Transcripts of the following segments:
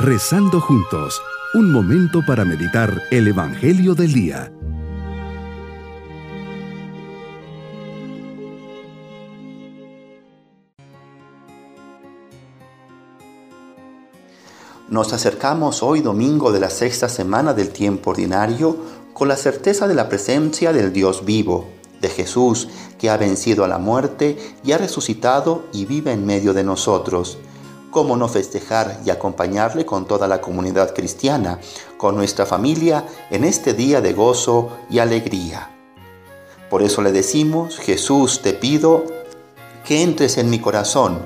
Rezando juntos, un momento para meditar el Evangelio del Día. Nos acercamos hoy domingo de la sexta semana del tiempo ordinario con la certeza de la presencia del Dios vivo, de Jesús que ha vencido a la muerte y ha resucitado y vive en medio de nosotros cómo no festejar y acompañarle con toda la comunidad cristiana, con nuestra familia en este día de gozo y alegría. Por eso le decimos, Jesús, te pido que entres en mi corazón,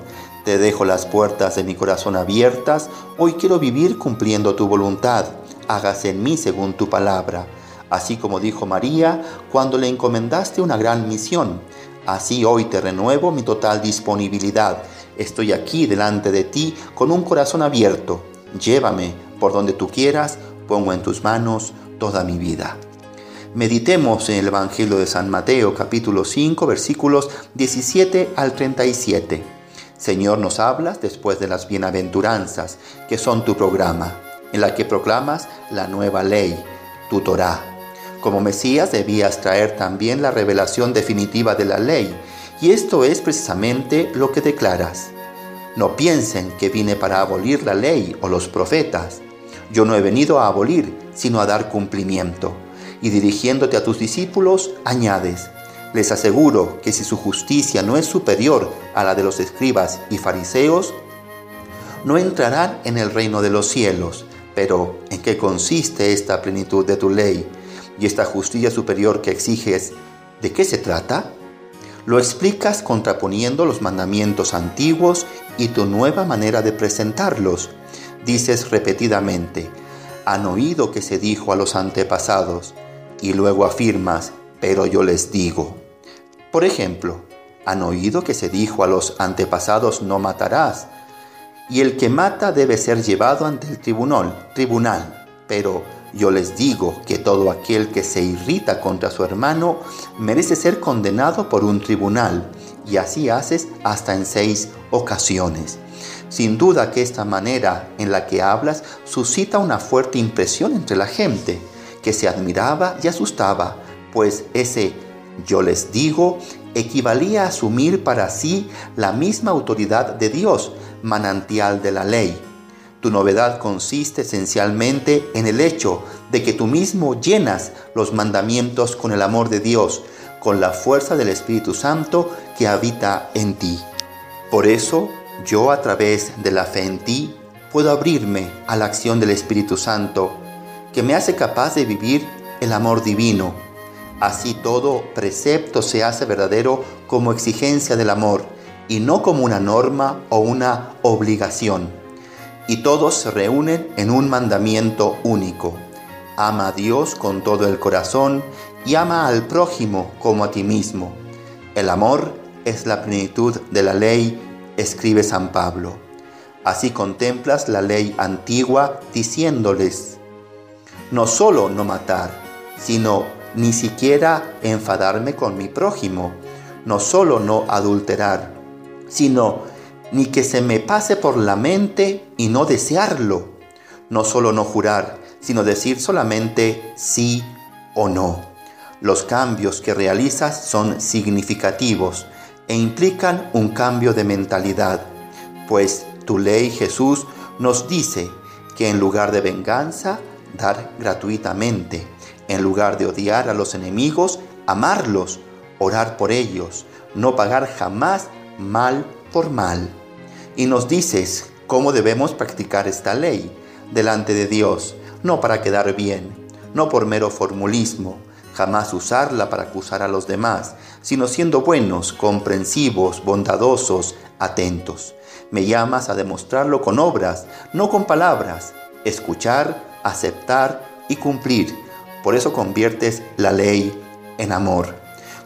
te dejo las puertas de mi corazón abiertas, hoy quiero vivir cumpliendo tu voluntad, hágase en mí según tu palabra, así como dijo María cuando le encomendaste una gran misión, así hoy te renuevo mi total disponibilidad Estoy aquí delante de ti con un corazón abierto. Llévame por donde tú quieras, pongo en tus manos toda mi vida. Meditemos en el Evangelio de San Mateo capítulo 5 versículos 17 al 37. Señor, nos hablas después de las bienaventuranzas, que son tu programa, en la que proclamas la nueva ley, tu Torah. Como Mesías debías traer también la revelación definitiva de la ley, y esto es precisamente lo que declaras. No piensen que vine para abolir la ley o los profetas. Yo no he venido a abolir, sino a dar cumplimiento. Y dirigiéndote a tus discípulos, añades, les aseguro que si su justicia no es superior a la de los escribas y fariseos, no entrarán en el reino de los cielos. Pero, ¿en qué consiste esta plenitud de tu ley y esta justicia superior que exiges? ¿De qué se trata? Lo explicas contraponiendo los mandamientos antiguos y tu nueva manera de presentarlos. Dices repetidamente, han oído que se dijo a los antepasados, y luego afirmas, pero yo les digo. Por ejemplo, han oído que se dijo a los antepasados, no matarás, y el que mata debe ser llevado ante el tribunal, tribunal, pero yo les digo que todo aquel que se irrita contra su hermano merece ser condenado por un tribunal, y así haces hasta en seis ocasiones. Sin duda que esta manera en la que hablas suscita una fuerte impresión entre la gente, que se admiraba y asustaba, pues ese yo les digo equivalía a asumir para sí la misma autoridad de Dios, manantial de la ley tu novedad consiste esencialmente en el hecho de que tú mismo llenas los mandamientos con el amor de Dios, con la fuerza del Espíritu Santo que habita en ti. Por eso, yo a través de la fe en ti puedo abrirme a la acción del Espíritu Santo, que me hace capaz de vivir el amor divino. Así todo precepto se hace verdadero como exigencia del amor y no como una norma o una obligación y todos se reúnen en un mandamiento único. Ama a Dios con todo el corazón y ama al prójimo como a ti mismo. El amor es la plenitud de la ley, escribe San Pablo. Así contemplas la ley antigua diciéndoles, no solo no matar, sino ni siquiera enfadarme con mi prójimo, no solo no adulterar, sino ni que se me pase por la mente y no desearlo. No solo no jurar, sino decir solamente sí o no. Los cambios que realizas son significativos e implican un cambio de mentalidad, pues tu ley Jesús nos dice que en lugar de venganza, dar gratuitamente, en lugar de odiar a los enemigos, amarlos, orar por ellos, no pagar jamás mal por mal y nos dices cómo debemos practicar esta ley delante de Dios, no para quedar bien, no por mero formulismo, jamás usarla para acusar a los demás, sino siendo buenos, comprensivos, bondadosos, atentos. Me llamas a demostrarlo con obras, no con palabras, escuchar, aceptar y cumplir. Por eso conviertes la ley en amor.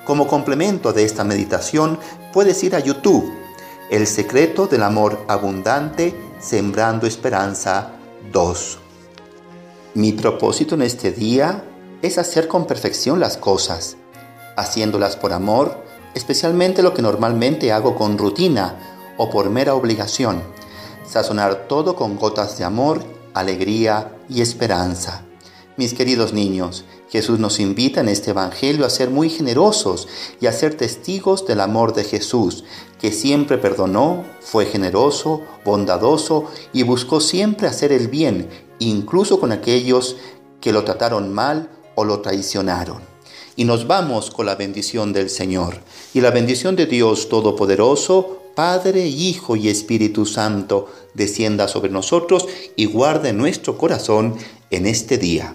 Como complemento de esta meditación, puedes ir a YouTube el secreto del amor abundante, sembrando esperanza 2. Mi propósito en este día es hacer con perfección las cosas, haciéndolas por amor, especialmente lo que normalmente hago con rutina o por mera obligación, sazonar todo con gotas de amor alegría y esperanza. Mis queridos niños, Jesús nos invita en este Evangelio a ser muy generosos y a ser testigos del amor de Jesús, que siempre perdonó, fue generoso, bondadoso y buscó siempre hacer el bien, incluso con aquellos que lo trataron mal o lo traicionaron. Y nos vamos con la bendición del Señor. Y la bendición de Dios Todopoderoso, Padre, Hijo y Espíritu Santo, descienda sobre nosotros y guarde nuestro corazón en este día